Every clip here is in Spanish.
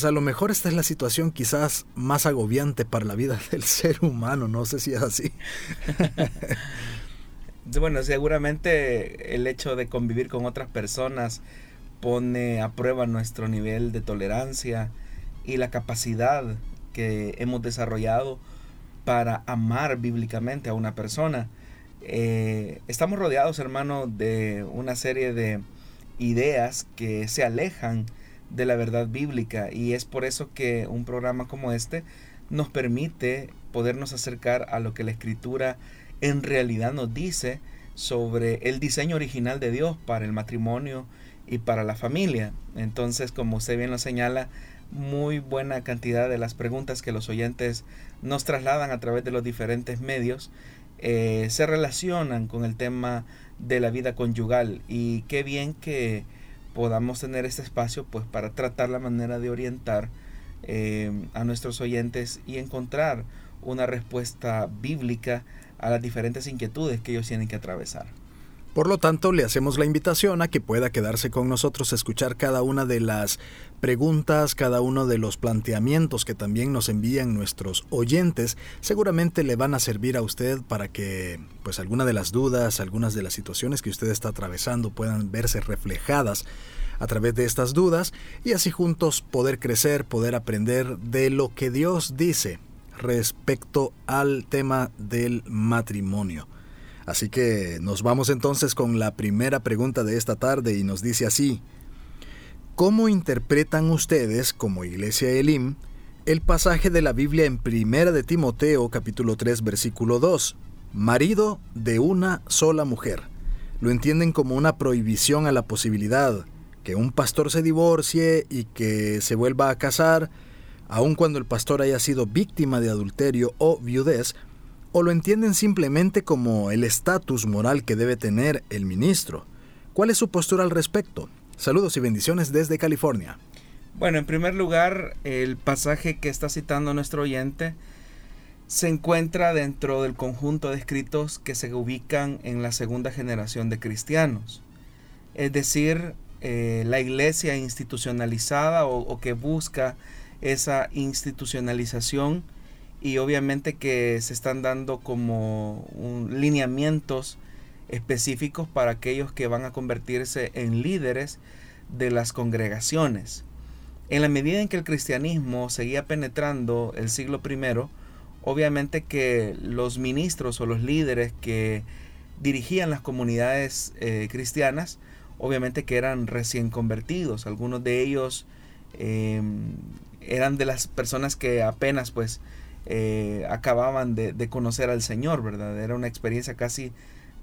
Pues a lo mejor esta es la situación quizás más agobiante para la vida del ser humano, no sé si es así. bueno, seguramente el hecho de convivir con otras personas pone a prueba nuestro nivel de tolerancia y la capacidad que hemos desarrollado para amar bíblicamente a una persona. Eh, estamos rodeados, hermano, de una serie de ideas que se alejan de la verdad bíblica y es por eso que un programa como este nos permite podernos acercar a lo que la escritura en realidad nos dice sobre el diseño original de Dios para el matrimonio y para la familia. Entonces, como usted bien lo señala, muy buena cantidad de las preguntas que los oyentes nos trasladan a través de los diferentes medios eh, se relacionan con el tema de la vida conyugal y qué bien que podamos tener este espacio pues para tratar la manera de orientar eh, a nuestros oyentes y encontrar una respuesta bíblica a las diferentes inquietudes que ellos tienen que atravesar. Por lo tanto, le hacemos la invitación a que pueda quedarse con nosotros a escuchar cada una de las preguntas, cada uno de los planteamientos que también nos envían nuestros oyentes. Seguramente le van a servir a usted para que, pues, alguna de las dudas, algunas de las situaciones que usted está atravesando puedan verse reflejadas a través de estas dudas y así juntos poder crecer, poder aprender de lo que Dios dice respecto al tema del matrimonio. Así que nos vamos entonces con la primera pregunta de esta tarde y nos dice así, ¿cómo interpretan ustedes como Iglesia Elim el pasaje de la Biblia en Primera de Timoteo capítulo 3 versículo 2, marido de una sola mujer? ¿Lo entienden como una prohibición a la posibilidad que un pastor se divorcie y que se vuelva a casar, aun cuando el pastor haya sido víctima de adulterio o viudez, o lo entienden simplemente como el estatus moral que debe tener el ministro. ¿Cuál es su postura al respecto? Saludos y bendiciones desde California. Bueno, en primer lugar, el pasaje que está citando nuestro oyente se encuentra dentro del conjunto de escritos que se ubican en la segunda generación de cristianos. Es decir, eh, la iglesia institucionalizada o, que busca esa institucionalización y obviamente que se están dando como lineamientos específicos para aquellos que van a convertirse en líderes de las congregaciones. En la medida en que el cristianismo seguía penetrando el siglo I, obviamente que los ministros o los líderes que dirigían las comunidades eh, cristianas obviamente que eran recién convertidos. Algunos de ellos em, eran de las personas que apenas pues eh, acababan de, conocer al Señor, ¿verdad? Era una experiencia casi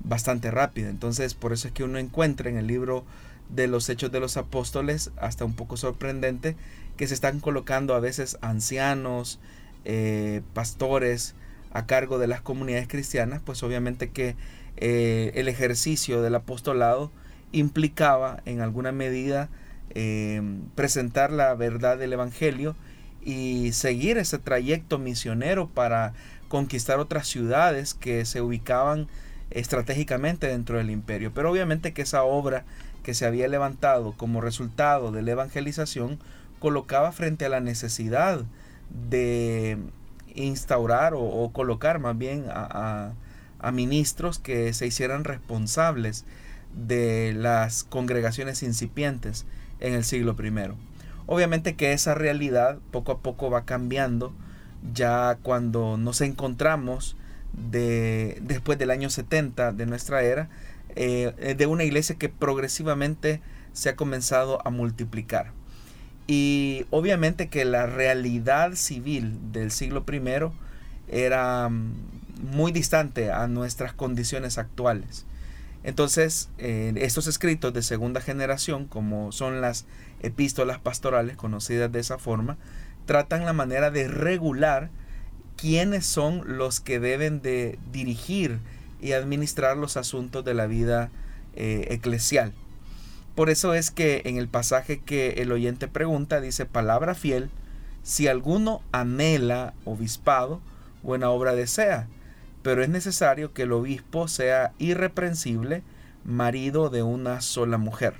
bastante rápida. Entonces por eso es que uno encuentra en el libro de los Hechos de los Apóstoles, hasta un poco sorprendente, que se están colocando a veces ancianos, eh, pastores a cargo de las comunidades cristianas, pues obviamente que eh, el ejercicio del apostolado implicaba en alguna medida eh, presentar la verdad del Evangelio y seguir ese trayecto misionero para conquistar otras ciudades que se ubicaban estratégicamente dentro del imperio. Pero obviamente que esa obra que se había levantado como resultado de la evangelización colocaba frente a la necesidad de instaurar o, colocar más bien a ministros que se hicieran responsables de las congregaciones incipientes en el siglo I. Obviamente que esa realidad poco a poco va cambiando ya cuando nos encontramos de, después del año 70 de nuestra era, eh, de una iglesia que progresivamente se ha comenzado a multiplicar. Y obviamente que la realidad civil del siglo I era mm, muy distante a nuestras condiciones actuales. Entonces, estos escritos de segunda generación, como son las epístolas pastorales, conocidas de esa forma, tratan la manera de regular quiénes son los que deben de dirigir y administrar los asuntos de la vida eh, eclesial. Por eso es que en el pasaje que el oyente pregunta dice palabra fiel, si alguno anhela obispado, buena obra desea, pero es necesario que el obispo sea irreprensible, marido de una sola mujer.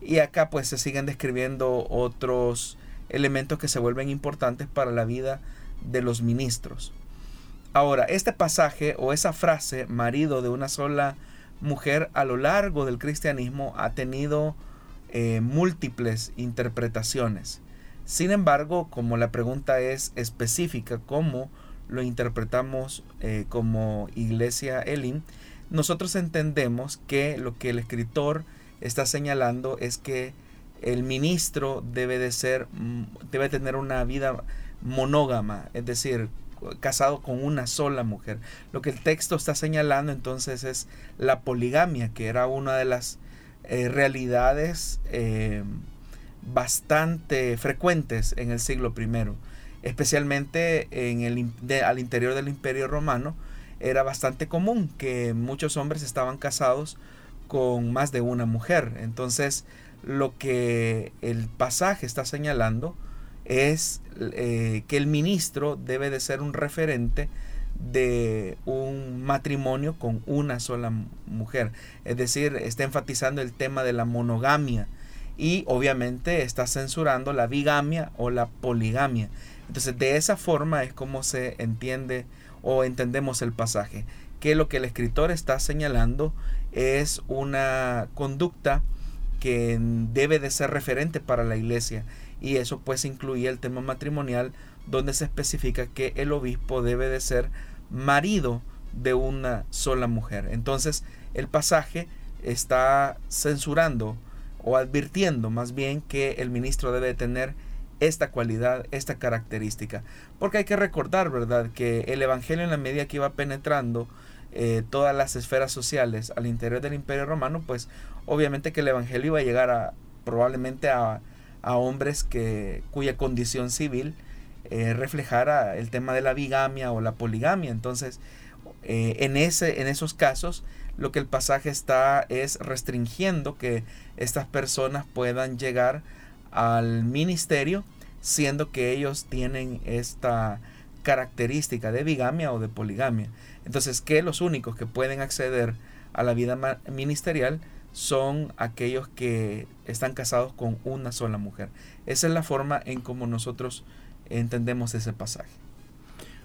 Y acá pues se siguen describiendo otros elementos que se vuelven importantes para la vida de los ministros. Ahora, este pasaje o esa frase, marido de una sola mujer, a lo largo del cristianismo ha tenido eh, múltiples interpretaciones. Sin embargo, como la pregunta es específica, ¿cómo lo interpretamos eh, como iglesia Elim? Nosotros entendemos que lo que el escritor está señalando es que el ministro debe de ser, mm, debe tener una vida monógama, es decir, casado con una sola mujer. Lo que el texto está señalando entonces es la poligamia, que era una de las eh, realidades eh, bastante frecuentes en el siglo I, especialmente en el, al interior del imperio romano. Era bastante común que muchos hombres estaban casados con más de una mujer. Entonces, lo que el pasaje está señalando es eh, que el ministro debe de ser un referente de un matrimonio con una sola mujer. Es decir, está enfatizando el tema de la monogamia y obviamente está censurando la bigamia o la poligamia. Entonces, de esa forma es como se entiende o entendemos el pasaje, que lo que el escritor está señalando es una conducta que debe de ser referente para la iglesia y eso pues incluye el tema matrimonial donde se especifica que el obispo debe de ser marido de una sola mujer. Entonces el pasaje está censurando o advirtiendo más bien que el ministro debe tener esta cualidad, esta característica. Porque hay que recordar, ¿verdad?, que el Evangelio en la medida que iba penetrando eh, todas las esferas sociales al interior del Imperio Romano, pues obviamente que el Evangelio iba a llegar a probablemente a a hombres que, cuya condición civil eh, reflejara el tema de la bigamia o la poligamia. Entonces, eh, en, ese, en esos casos, lo que el pasaje está es restringiendo que estas personas puedan llegar al ministerio, siendo que ellos tienen esta característica de bigamia o de poligamia. Entonces, que los únicos que pueden acceder a la vida ministerial son aquellos que están casados con una sola mujer. Esa es la forma en como nosotros entendemos ese pasaje.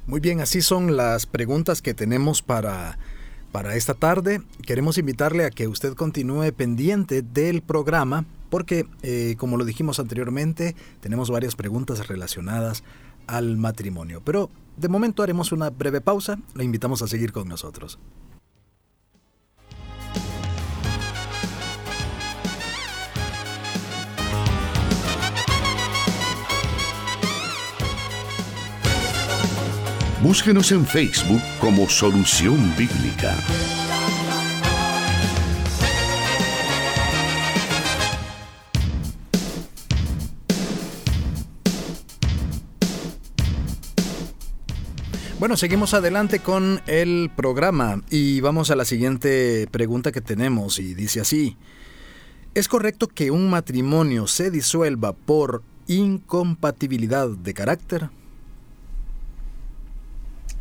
Muy bien, así son las preguntas que tenemos para, para esta tarde. Queremos invitarle a que usted continúe pendiente del programa porque, eh, como lo dijimos anteriormente, tenemos varias preguntas relacionadas al matrimonio. Pero de momento haremos una breve pausa. Le invitamos a seguir con nosotros. Búsquenos en Facebook como Solución Bíblica. Bueno, seguimos adelante con el programa y vamos a la siguiente pregunta que tenemos y dice así. ¿Es correcto que un matrimonio se disuelva por incompatibilidad de carácter?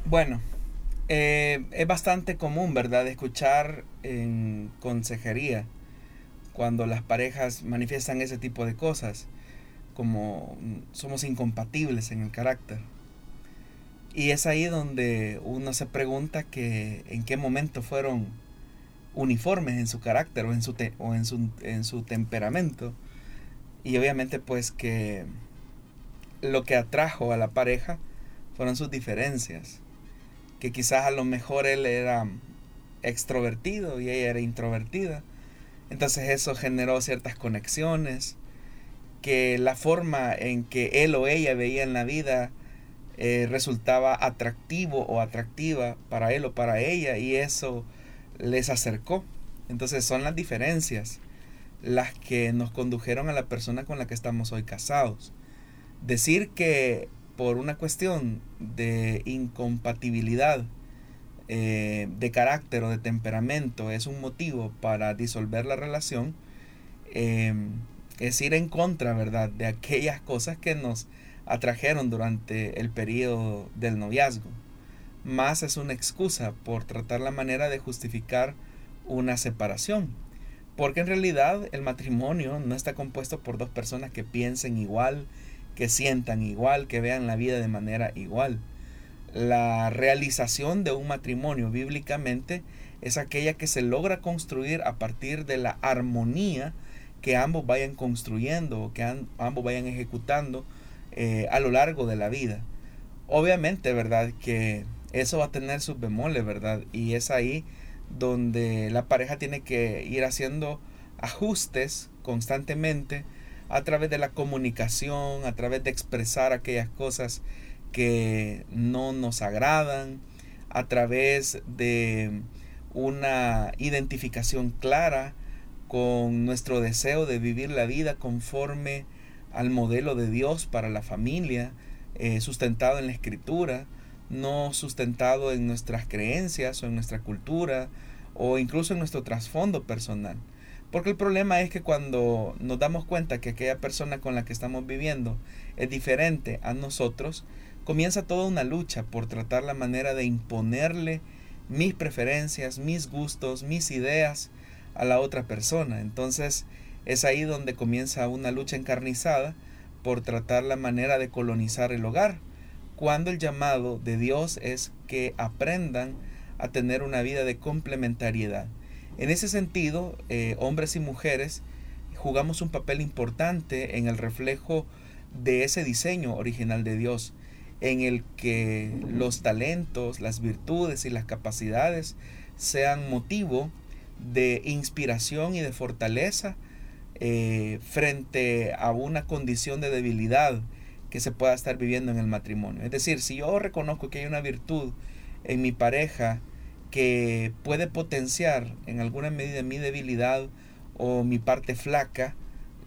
Bueno, eh, es bastante común, ¿verdad?, escuchar en consejería cuando las parejas manifiestan ese tipo de cosas, como somos incompatibles en el carácter. Y es ahí donde uno se pregunta que en qué momento fueron uniformes en su carácter o en su, o en su, en su temperamento. Y obviamente pues que lo que atrajo a la pareja fueron sus diferencias que quizás a lo mejor él era extrovertido y ella era introvertida. Entonces eso generó ciertas conexiones, que la forma en que él o ella veía en la vida eh, resultaba atractivo o atractiva para él o para ella y eso les acercó. Entonces son las diferencias las que nos condujeron a la persona con la que estamos hoy casados. Decir que por una cuestión de incompatibilidad eh, de carácter o de temperamento es un motivo para disolver la relación, eh, es ir en contra, ¿verdad?, de aquellas cosas que nos atrajeron durante el periodo del noviazgo. Más es una excusa por tratar la manera de justificar una separación. Porque en realidad el matrimonio no está compuesto por dos personas que piensen igual, que sientan igual, que vean la vida de manera igual. La realización de un matrimonio bíblicamente es aquella que se logra construir a partir de la armonía que ambos vayan construyendo que ambos vayan ejecutando eh, a lo largo de la vida. Obviamente, ¿verdad? Que eso va a tener sus bemoles, ¿verdad? Y es ahí donde la pareja tiene que ir haciendo ajustes constantemente a través de la comunicación, a través de expresar aquellas cosas que no nos agradan, a través de una identificación clara con nuestro deseo de vivir la vida conforme al modelo de Dios para la familia, eh, sustentado en la escritura, no sustentado en nuestras creencias o en nuestra cultura o incluso en nuestro trasfondo personal. Porque el problema es que cuando nos damos cuenta que aquella persona con la que estamos viviendo es diferente a nosotros, comienza toda una lucha por tratar la manera de imponerle mis preferencias, mis gustos, mis ideas a la otra persona. Entonces es ahí donde comienza una lucha encarnizada por tratar la manera de colonizar el hogar, cuando el llamado de Dios es que aprendan a tener una vida de complementariedad. En ese sentido, eh, hombres y mujeres jugamos un papel importante en el reflejo de ese diseño original de Dios, en el que los talentos, las virtudes y las capacidades sean motivo de inspiración y de fortaleza eh, frente a una condición de debilidad que se pueda estar viviendo en el matrimonio. Es decir, si yo reconozco que hay una virtud en mi pareja que puede potenciar en alguna medida mi debilidad o mi parte flaca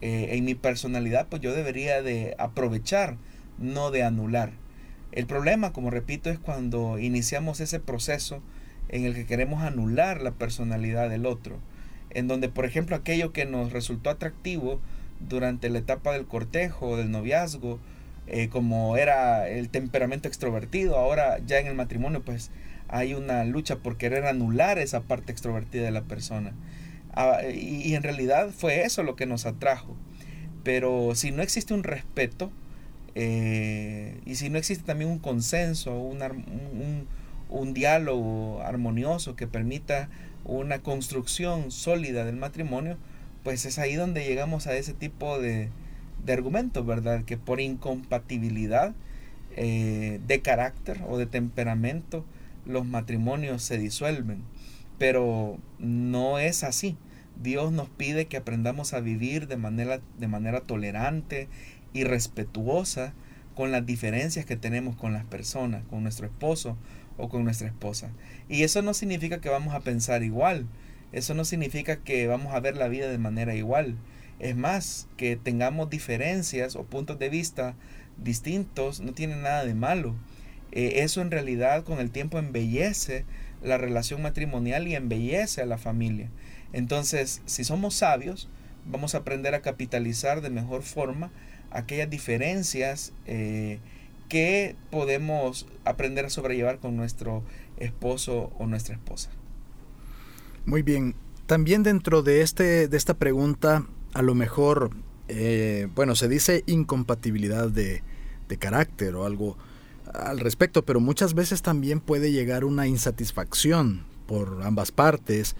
eh, en mi personalidad, pues yo debería de aprovechar, no de anular. El problema, como repito, es cuando iniciamos ese proceso en el que queremos anular la personalidad del otro, en donde, por ejemplo, aquello que nos resultó atractivo durante la etapa del cortejo o del noviazgo, eh, como era el temperamento extrovertido, ahora ya en el matrimonio, pues hay una lucha por querer anular esa parte extrovertida de la persona. Ah, y, en realidad fue eso lo que nos atrajo. Pero si no existe un respeto, eh, y si no existe también un consenso, un, un diálogo armonioso que permita una construcción sólida del matrimonio, pues es ahí donde llegamos a ese tipo de, de argumentos, ¿verdad? Que por incompatibilidad eh, de carácter o de temperamento los matrimonios se disuelven. Pero no es así. Dios nos pide que aprendamos a vivir de manera, de manera tolerante y respetuosa con las diferencias que tenemos con las personas, con nuestro esposo o con nuestra esposa. Y eso no significa que vamos a pensar igual, eso no significa que vamos a ver la vida de manera igual. Es más, que tengamos diferencias o puntos de vista distintos no tiene nada de malo. Eh, eso en realidad con el tiempo embellece la relación matrimonial y embellece a la familia. Entonces, si somos sabios, vamos a aprender a capitalizar de mejor forma aquellas diferencias eh, que podemos aprender a sobrellevar con nuestro esposo o nuestra esposa. Muy bien. También dentro de, este, de esta pregunta, a lo mejor, eh, bueno, se dice incompatibilidad de, de carácter o algo al respecto, pero muchas veces también puede llegar una insatisfacción por ambas partes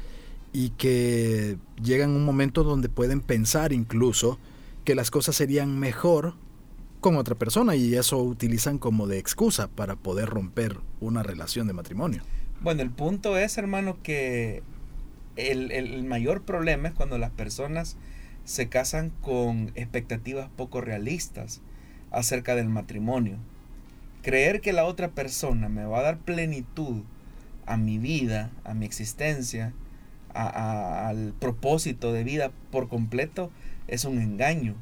y que llegan un momento donde pueden pensar incluso que las cosas serían mejor con otra persona y eso utilizan como de excusa para poder romper una relación de matrimonio. Bueno, el punto es, hermano, que el, mayor problema es cuando las personas se casan con expectativas poco realistas acerca del matrimonio. Creer que la otra persona me va a dar plenitud a mi vida, a mi existencia, al propósito de vida por completo, es un engaño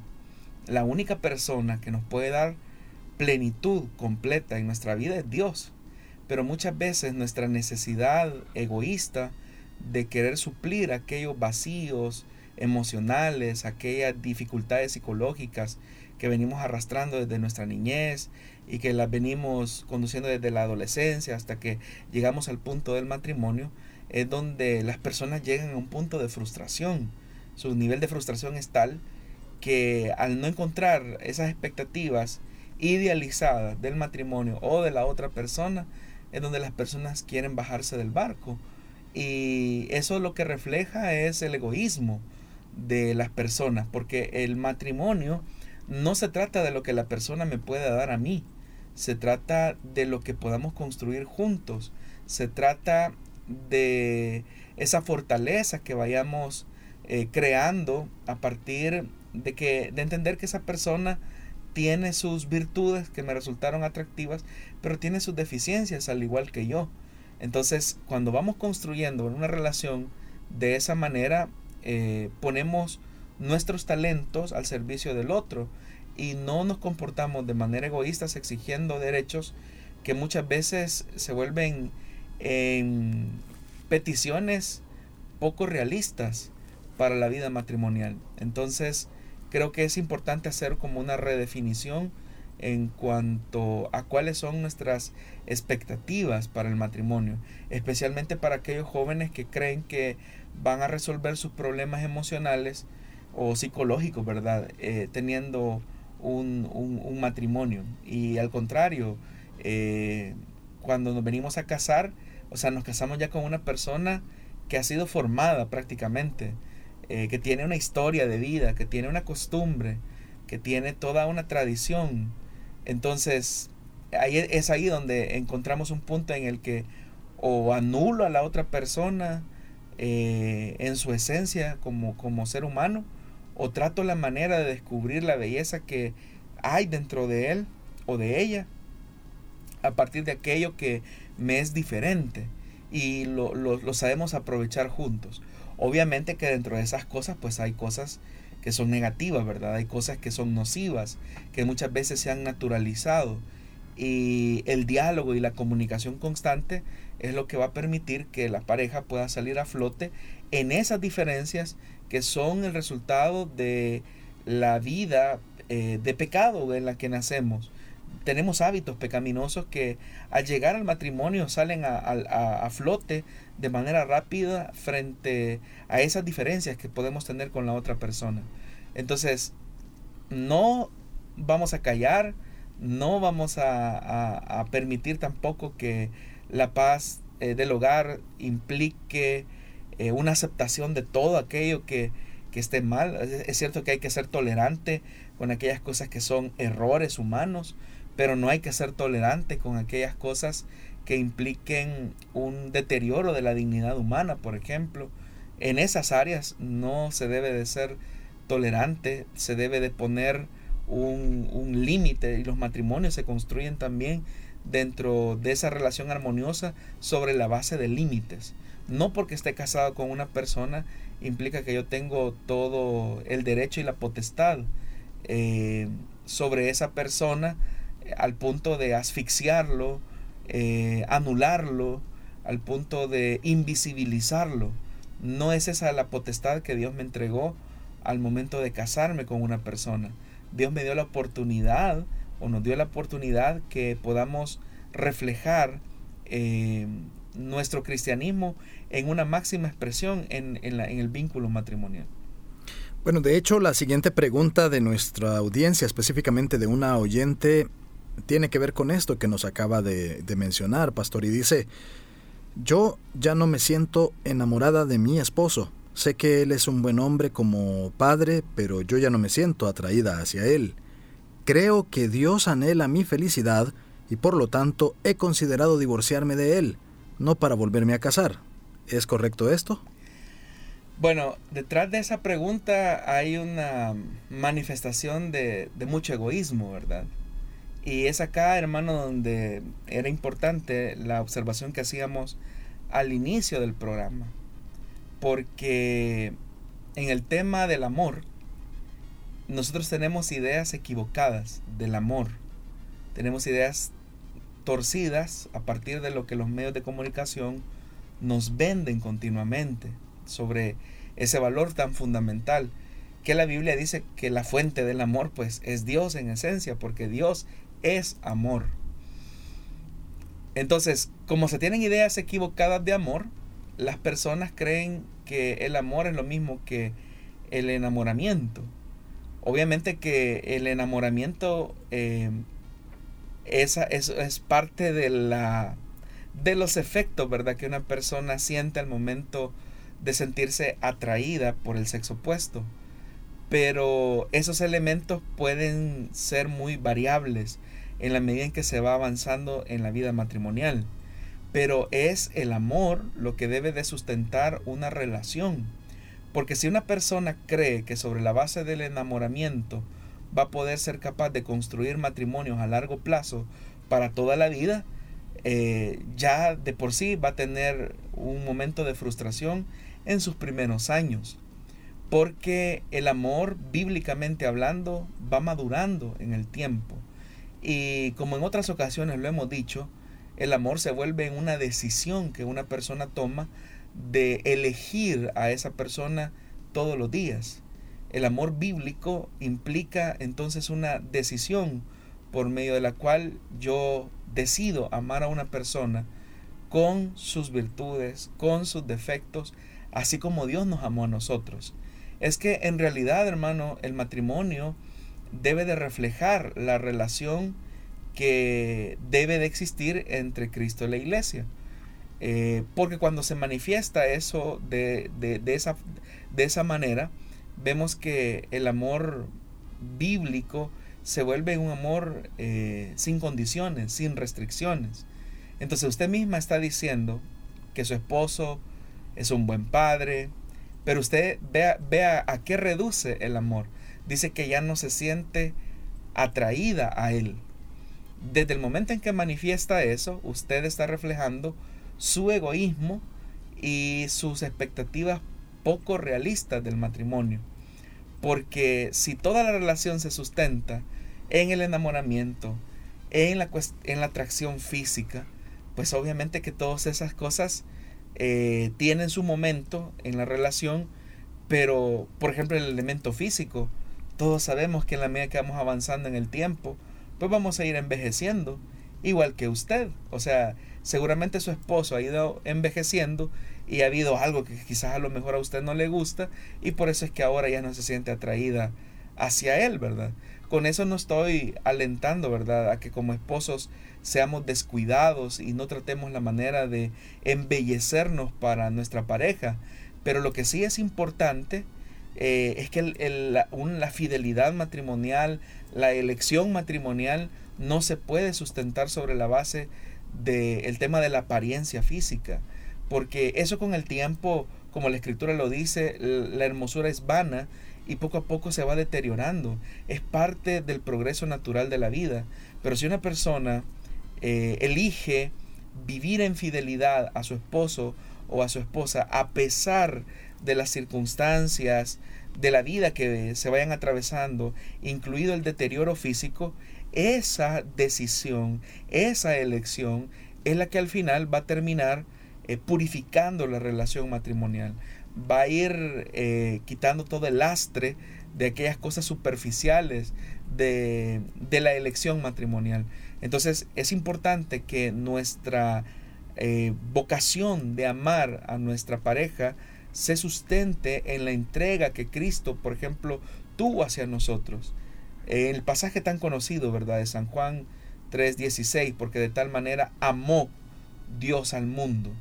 la única persona que nos puede dar plenitud completa en nuestra vida es Dios. Pero muchas veces nuestra necesidad egoísta de querer suplir aquellos vacíos emocionales, aquellas dificultades psicológicas que venimos arrastrando desde nuestra niñez y que las venimos conduciendo desde la adolescencia hasta que llegamos al punto del matrimonio, es donde las personas llegan a un punto de frustración. Su nivel de frustración es tal que al no encontrar esas expectativas idealizadas del matrimonio o de la otra persona, es donde las personas quieren bajarse del barco. Y eso lo que refleja es el egoísmo de las personas, porque el matrimonio no se trata de lo que la persona me pueda dar a mí, se trata de lo que podamos construir juntos, se trata de esa fortaleza que vayamos eh, creando a partir de que de entender que esa persona tiene sus virtudes que me resultaron atractivas, pero tiene sus deficiencias al igual que yo. Entonces, cuando vamos construyendo una relación de esa manera, eh, ponemos nuestros talentos al servicio del otro y no nos comportamos de manera egoísta exigiendo derechos que muchas veces se vuelven en peticiones poco realistas para la vida matrimonial. Entonces, creo que es importante hacer como una redefinición en cuanto a cuáles son nuestras expectativas para el matrimonio, especialmente para aquellos jóvenes que creen que van a resolver sus problemas emocionales o psicológicos, ¿verdad? Eh, teniendo un, un, matrimonio. Y al contrario, eh, cuando nos venimos a casar, o sea, nos casamos ya con una persona que ha sido formada prácticamente, eh, que tiene una historia de vida, que tiene una costumbre, que tiene toda una tradición. Entonces, ahí es ahí donde encontramos un punto en el que o anulo a la otra persona, eh, en su esencia como, como ser humano o trato la manera de descubrir la belleza que hay dentro de él o de ella a partir de aquello que me es diferente y lo, lo, sabemos aprovechar juntos. Obviamente que dentro de esas cosas pues hay cosas que son negativas, ¿verdad? Hay cosas que son nocivas, que muchas veces se han naturalizado. Y el diálogo y la comunicación constante es lo que va a permitir que la pareja pueda salir a flote en esas diferencias que son el resultado de la vida eh, de pecado en la que nacemos. Tenemos hábitos pecaminosos que al llegar al matrimonio salen a, a flote de manera rápida frente a esas diferencias que podemos tener con la otra persona. Entonces, no vamos a callar, no vamos a, a permitir tampoco que la paz eh, del hogar implique eh, una aceptación de todo aquello que, esté mal. Es, cierto que hay que ser tolerante con aquellas cosas que son errores humanos, pero no hay que ser tolerante con aquellas cosas que impliquen un deterioro de la dignidad humana, por ejemplo. En esas áreas no se debe de ser tolerante, se debe de poner un, un límite y los matrimonios se construyen también dentro de esa relación armoniosa sobre la base de límites. No porque esté casado con una persona implica que yo tengo todo el derecho y la potestad eh, sobre esa persona eh, al punto de asfixiarlo, eh, anularlo, al punto de invisibilizarlo. No es esa la potestad que Dios me entregó al momento de casarme con una persona. Dios me dio la oportunidad o nos dio la oportunidad que podamos reflejar nuestro cristianismo en una máxima expresión en, el vínculo matrimonial. Bueno, de hecho, la siguiente pregunta de nuestra audiencia, específicamente de una oyente, tiene que ver con esto que nos acaba de, de mencionar, pastor, y dice, yo ya no me siento enamorada de mi esposo. Sé que él es un buen hombre como padre, pero yo ya no me siento atraída hacia él. Creo que Dios anhela mi felicidad y por lo tanto he considerado divorciarme de Él, no para volverme a casar. ¿Es correcto esto? Bueno, detrás de esa pregunta hay una manifestación de, mucho egoísmo, ¿verdad? Y es acá, hermano, donde era importante la observación que hacíamos al inicio del programa. Porque en el tema del amor, nosotros tenemos ideas equivocadas del amor. Tenemos ideas torcidas a partir de lo que los medios de comunicación nos venden continuamente sobre ese valor tan fundamental que la Biblia dice que la fuente del amor pues es Dios en esencia, porque Dios es amor. Entonces, como se tienen ideas equivocadas de amor, las personas creen que el amor es lo mismo que el enamoramiento. Obviamente que el enamoramiento eh, es, es parte de, la, de los efectos, ¿verdad? Que una persona siente al momento de sentirse atraída por el sexo opuesto. Pero esos elementos pueden ser muy variables en la medida en que se va avanzando en la vida matrimonial. Pero es el amor lo que debe de sustentar una relación. Porque si una persona cree que sobre la base del enamoramiento va a poder ser capaz de construir matrimonios a largo plazo para toda la vida, eh, ya de por sí va a tener un momento de frustración en sus primeros años. Porque el amor, bíblicamente hablando, va madurando en el tiempo. Y como en otras ocasiones lo hemos dicho, el amor se vuelve una decisión que una persona toma de elegir a esa persona todos los días. El amor bíblico implica entonces una decisión por medio de la cual yo decido amar a una persona con sus virtudes, con sus defectos, así como Dios nos amó a nosotros. Es que en realidad, hermano, el matrimonio debe de reflejar la relación que debe de existir entre Cristo y la iglesia. Eh, porque cuando se manifiesta eso de, esa, de esa manera, vemos que el amor bíblico se vuelve un amor eh, sin condiciones, sin restricciones. Entonces usted misma está diciendo que su esposo es un buen padre, pero usted vea, vea a qué reduce el amor dice que ya no se siente atraída a Él. Desde el momento en que manifiesta eso, usted está reflejando su egoísmo y sus expectativas poco realistas del matrimonio. Porque si toda la relación se sustenta en el enamoramiento, en la, en la atracción física, pues obviamente que todas esas cosas eh, tienen su momento en la relación, pero por ejemplo el elemento físico, todos sabemos que en la medida que vamos avanzando en el tiempo, pues vamos a ir envejeciendo, igual que usted. O sea, seguramente su esposo ha ido envejeciendo y ha habido algo que quizás a lo mejor a usted no le gusta y por eso es que ahora ya no se siente atraída hacia él, ¿verdad? Con eso no estoy alentando, ¿verdad? A que como esposos seamos descuidados y no tratemos la manera de embellecernos para nuestra pareja. Pero lo que sí es importante eh, es que la, fidelidad matrimonial, la elección matrimonial no se puede sustentar sobre la base del tema de la apariencia física, porque eso con el tiempo, como la escritura lo dice, la hermosura es vana y poco a poco se va deteriorando. Es parte del progreso natural de la vida. Pero si una persona eh, elige vivir en fidelidad a su esposo o a su esposa a pesar de las circunstancias de la vida que se vayan atravesando, incluido el deterioro físico, esa decisión, esa elección es la que al final va a terminar eh, purificando la relación matrimonial. Va a ir eh, quitando todo el lastre de aquellas cosas superficiales de, la elección matrimonial. Entonces es importante que nuestra eh, vocación de amar a nuestra pareja se sustente en la entrega que Cristo, por ejemplo, tuvo hacia nosotros. El pasaje tan conocido, ¿verdad? De San Juan 3:16, porque de tal manera amó Dios al mundo,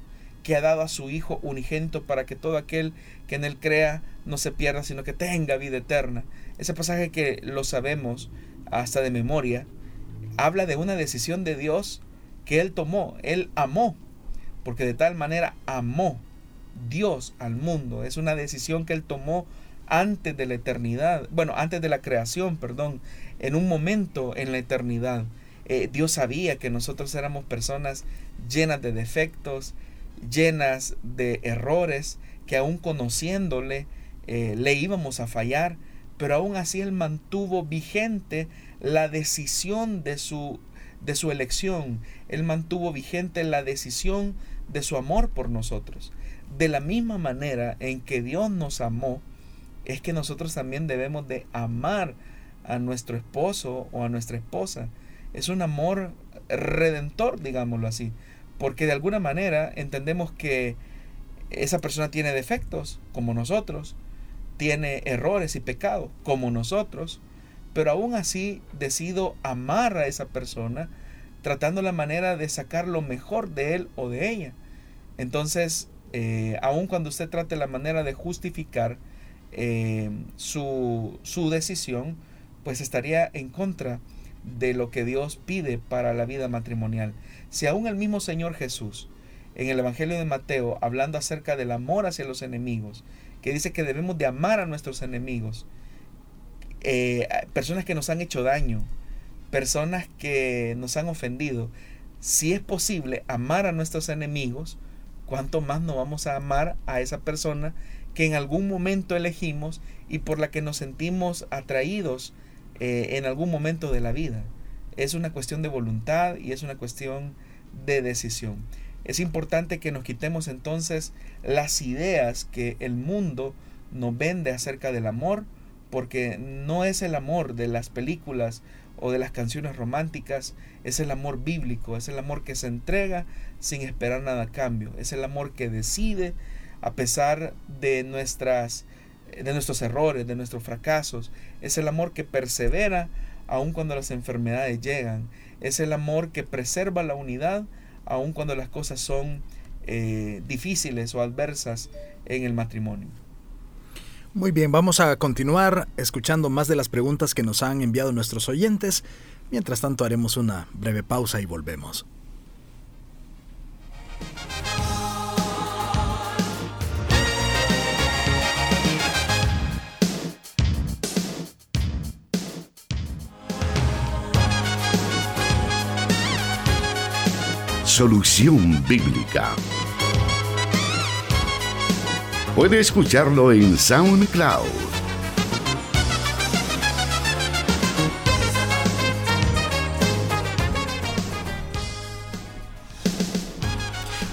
que ha dado a su Hijo unigénito para que todo aquel que en él crea no se pierda, sino que tenga vida eterna. Ese pasaje que lo sabemos hasta de memoria, habla de una decisión de Dios que él tomó, él amó, porque de tal manera amó Dios al mundo. Es una decisión que Él tomó antes de la eternidad, bueno, antes de la creación, perdón, en un momento en la eternidad. Eh, Dios sabía que nosotros éramos personas llenas de defectos, llenas de errores, que aún conociéndole eh, le íbamos a fallar, pero aún así él mantuvo vigente la decisión de su, de su elección, él mantuvo vigente la decisión de su amor por nosotros. De la misma manera en que Dios nos amó, es que nosotros también debemos de amar a nuestro esposo o a nuestra esposa. Es un amor redentor, digámoslo así, porque de alguna manera entendemos que esa persona tiene defectos, como nosotros, tiene errores y pecados, como nosotros, pero aún así decido amar a esa persona, tratando la manera de sacar lo mejor de él o de ella. Entonces, eh, aun cuando usted trate la manera de justificar eh, su, su decisión, pues estaría en contra de lo que Dios pide para la vida matrimonial. Si aún el mismo Señor Jesús, en el Evangelio de Mateo, hablando acerca del amor hacia los enemigos, que dice que debemos de amar a nuestros enemigos, eh, personas que nos han hecho daño, personas que nos han ofendido, si es posible amar a nuestros enemigos, ¿cuánto más no vamos a amar a esa persona que en algún momento elegimos y por la que nos sentimos atraídos eh, en algún momento de la vida? Es una cuestión de voluntad y es una cuestión de decisión. Es importante que nos quitemos entonces las ideas que el mundo nos vende acerca del amor, porque no es el amor de las películas o de las canciones románticas, es el amor bíblico, es el amor que se entrega sin esperar nada a cambio, es el amor que decide a pesar de nuestras de nuestros errores, de nuestros fracasos, es el amor que persevera aun cuando las enfermedades llegan, es el amor que preserva la unidad aun cuando las cosas son eh, difíciles o adversas en el matrimonio. Muy bien, vamos a continuar escuchando más de las preguntas que nos han enviado nuestros oyentes. Mientras tanto haremos una breve pausa y volvemos. Solución Bíblica. Puede escucharlo en SoundCloud.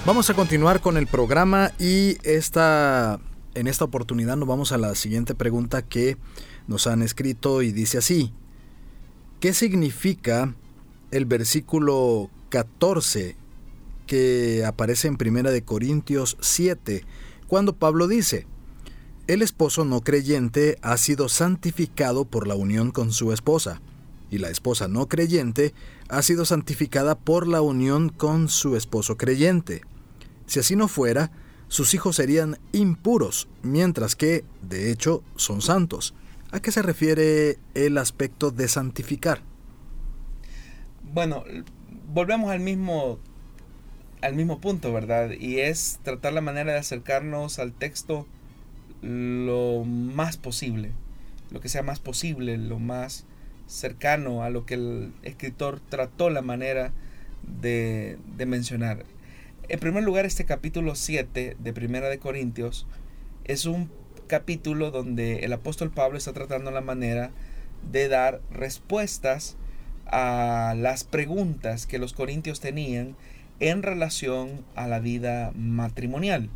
Vamos a continuar con el programa y esta, en esta oportunidad nos vamos a la siguiente pregunta que nos han escrito y dice así. ¿Qué significa el versículo 14 que aparece en Primera de Corintios 7 cuando Pablo dice, el esposo no creyente ha sido santificado por la unión con su esposa, y la esposa no creyente ha sido santificada por la unión con su esposo creyente. Si así no fuera, sus hijos serían impuros, mientras que, de hecho, son santos. ¿A qué se refiere el aspecto de santificar? Bueno, volvemos al mismo al mismo punto, ¿verdad? Y es tratar la manera de acercarnos al texto lo más posible, lo que sea más posible, lo más cercano a lo que el escritor trató la manera de, de mencionar. En primer lugar, este capítulo 7 de Primera de Corintios es un capítulo donde el apóstol Pablo está tratando la manera de dar respuestas a las preguntas que los corintios tenían en relación a la vida matrimonial.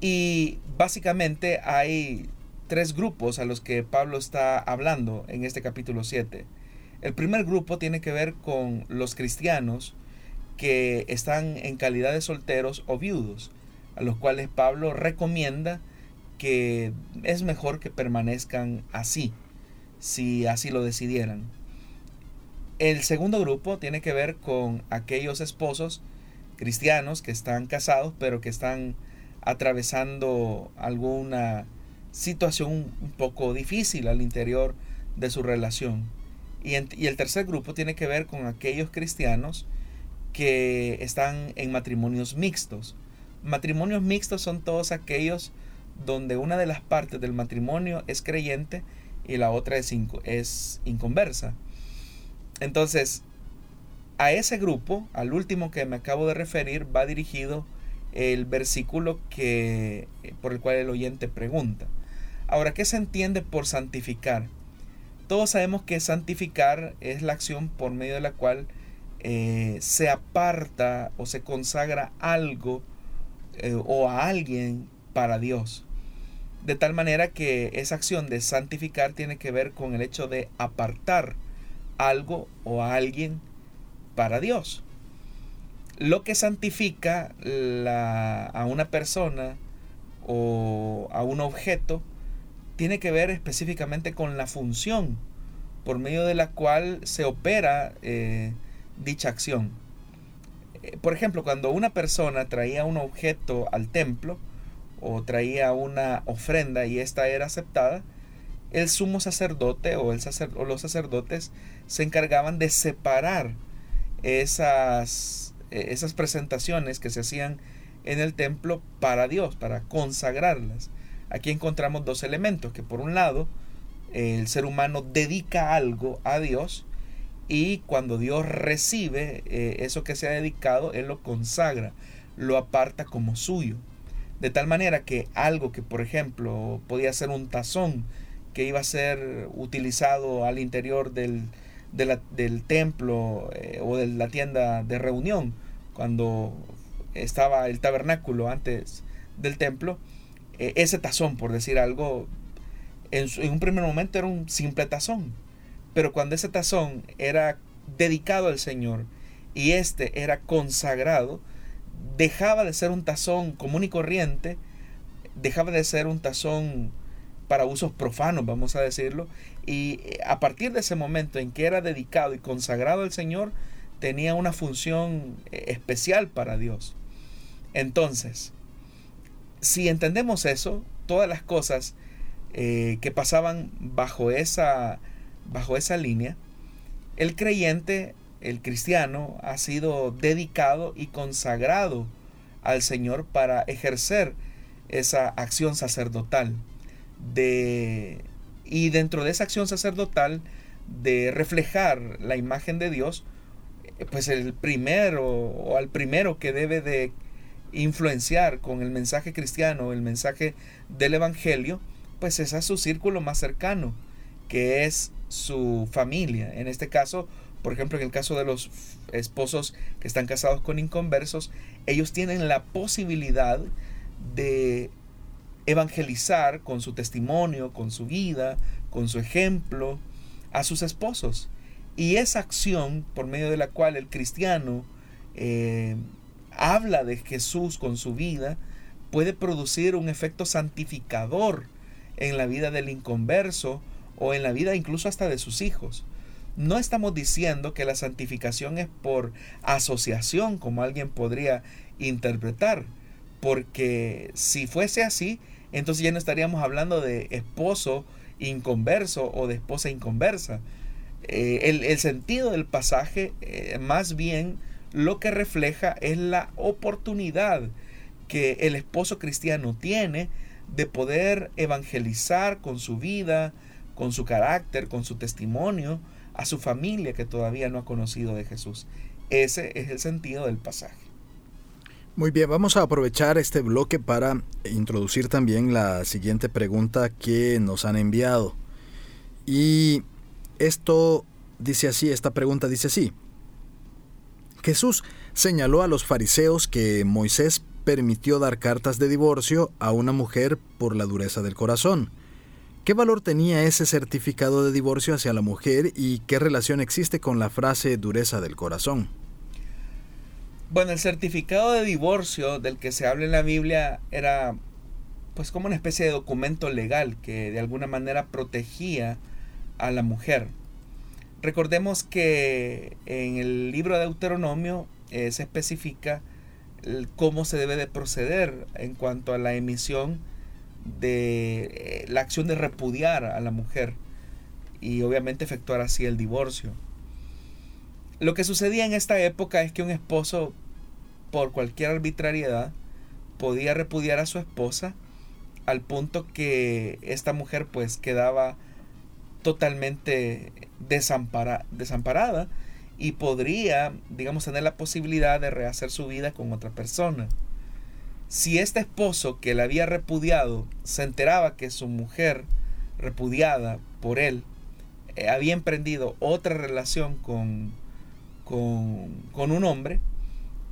Y básicamente hay tres grupos a los que Pablo está hablando en este capítulo 7. El primer grupo tiene que ver con los cristianos que están en calidad de solteros o viudos, a los cuales Pablo recomienda que es mejor que permanezcan así, si así lo decidieran. El segundo grupo tiene que ver con aquellos esposos cristianos que están casados pero que están atravesando alguna situación un poco difícil al interior de su relación. Y, el tercer grupo tiene que ver con aquellos cristianos que están en matrimonios mixtos. Matrimonios mixtos son todos aquellos donde una de las partes del matrimonio es creyente y la otra es, es inconversa. Entonces, a ese grupo, al último que me acabo de referir, va dirigido el versículo que, por el cual el oyente pregunta. Ahora, ¿qué se entiende por santificar? Todos sabemos que santificar es la acción por medio de la cual eh, se aparta o se consagra algo eh, o a alguien para Dios. De tal manera que esa acción de santificar tiene que ver con el hecho de apartar algo o a alguien para Dios. Lo que santifica a una persona o a un objeto tiene que ver específicamente con la función por medio de la cual se opera eh, dicha acción. Eh, por ejemplo, cuando una persona traía un objeto al templo o traía una ofrenda y esta era aceptada, el sumo sacerdote o, el o los sacerdotes se encargaban de separar esas, eh, esas presentaciones que se hacían en el templo para Dios, para consagrarlas. Aquí encontramos dos elementos, que por un lado el ser humano dedica algo a Dios y cuando Dios recibe eh, eso que se ha dedicado, Él lo consagra, lo aparta como suyo. De tal manera que algo que, por ejemplo, podía ser un tazón que iba a ser utilizado al interior del, del templo eh, o de la tienda de reunión, cuando estaba el tabernáculo antes del templo, eh, ese tazón, por decir algo, en, un primer momento era un simple tazón, pero cuando ese tazón era dedicado al Señor y este era consagrado, dejaba de ser un tazón común y corriente, dejaba de ser un tazón para usos profanos, vamos a decirlo, y eh, a partir de ese momento en que era dedicado y consagrado al Señor, tenía una función eh, especial para Dios. Entonces, si entendemos eso, todas las cosas eh, que pasaban bajo esa, bajo esa línea, el creyente, el cristiano, ha sido dedicado y consagrado al Señor para ejercer esa acción sacerdotal de y dentro de esa acción sacerdotal de reflejar la imagen de Dios eh, pues el primero o al primero que debe de influenciar con el mensaje cristiano, el mensaje del Evangelio, pues es a su círculo más cercano, que es su familia. En este caso, por ejemplo, en el caso de los esposos que están casados con inconversos, ellos tienen la posibilidad de evangelizar con su testimonio, con su vida, con su ejemplo a sus esposos. Y esa acción por medio de la cual el cristiano eh, habla de Jesús con su vida, puede producir un efecto santificador en la vida del inconverso o en la vida incluso hasta de sus hijos. No estamos diciendo que la santificación es por asociación, como alguien podría interpretar, porque si fuese así, entonces ya no estaríamos hablando de esposo inconverso o de esposa inconversa. Eh, el, sentido del pasaje eh, más bien lo que refleja es la oportunidad que el esposo cristiano tiene de poder evangelizar con su vida, con su carácter, con su testimonio a su familia que todavía no ha conocido de Jesús. Ese es el sentido del pasaje. Muy bien, vamos a aprovechar este bloque para introducir también la siguiente pregunta que nos han enviado. Y esto dice así, esta pregunta dice así. Jesús señaló a los fariseos que Moisés permitió dar cartas de divorcio a una mujer por la dureza del corazón. ¿Qué valor tenía ese certificado de divorcio hacia la mujer y qué relación existe con la frase dureza del corazón? Bueno, el certificado de divorcio del que se habla en la Biblia era pues como una especie de documento legal que de alguna manera protegía a la mujer. Recordemos que en el libro de Deuteronomio eh, se especifica cómo se debe de proceder en cuanto a la emisión de eh, la acción de repudiar a la mujer y obviamente efectuar así el divorcio. Lo que sucedía en esta época es que un esposo por cualquier arbitrariedad podía repudiar a su esposa al punto que esta mujer pues quedaba totalmente desamparada y podría, digamos, tener la posibilidad de rehacer su vida con otra persona. si este esposo que la había repudiado se enteraba que su mujer repudiada por él eh, había emprendido otra relación con, con, un hombre,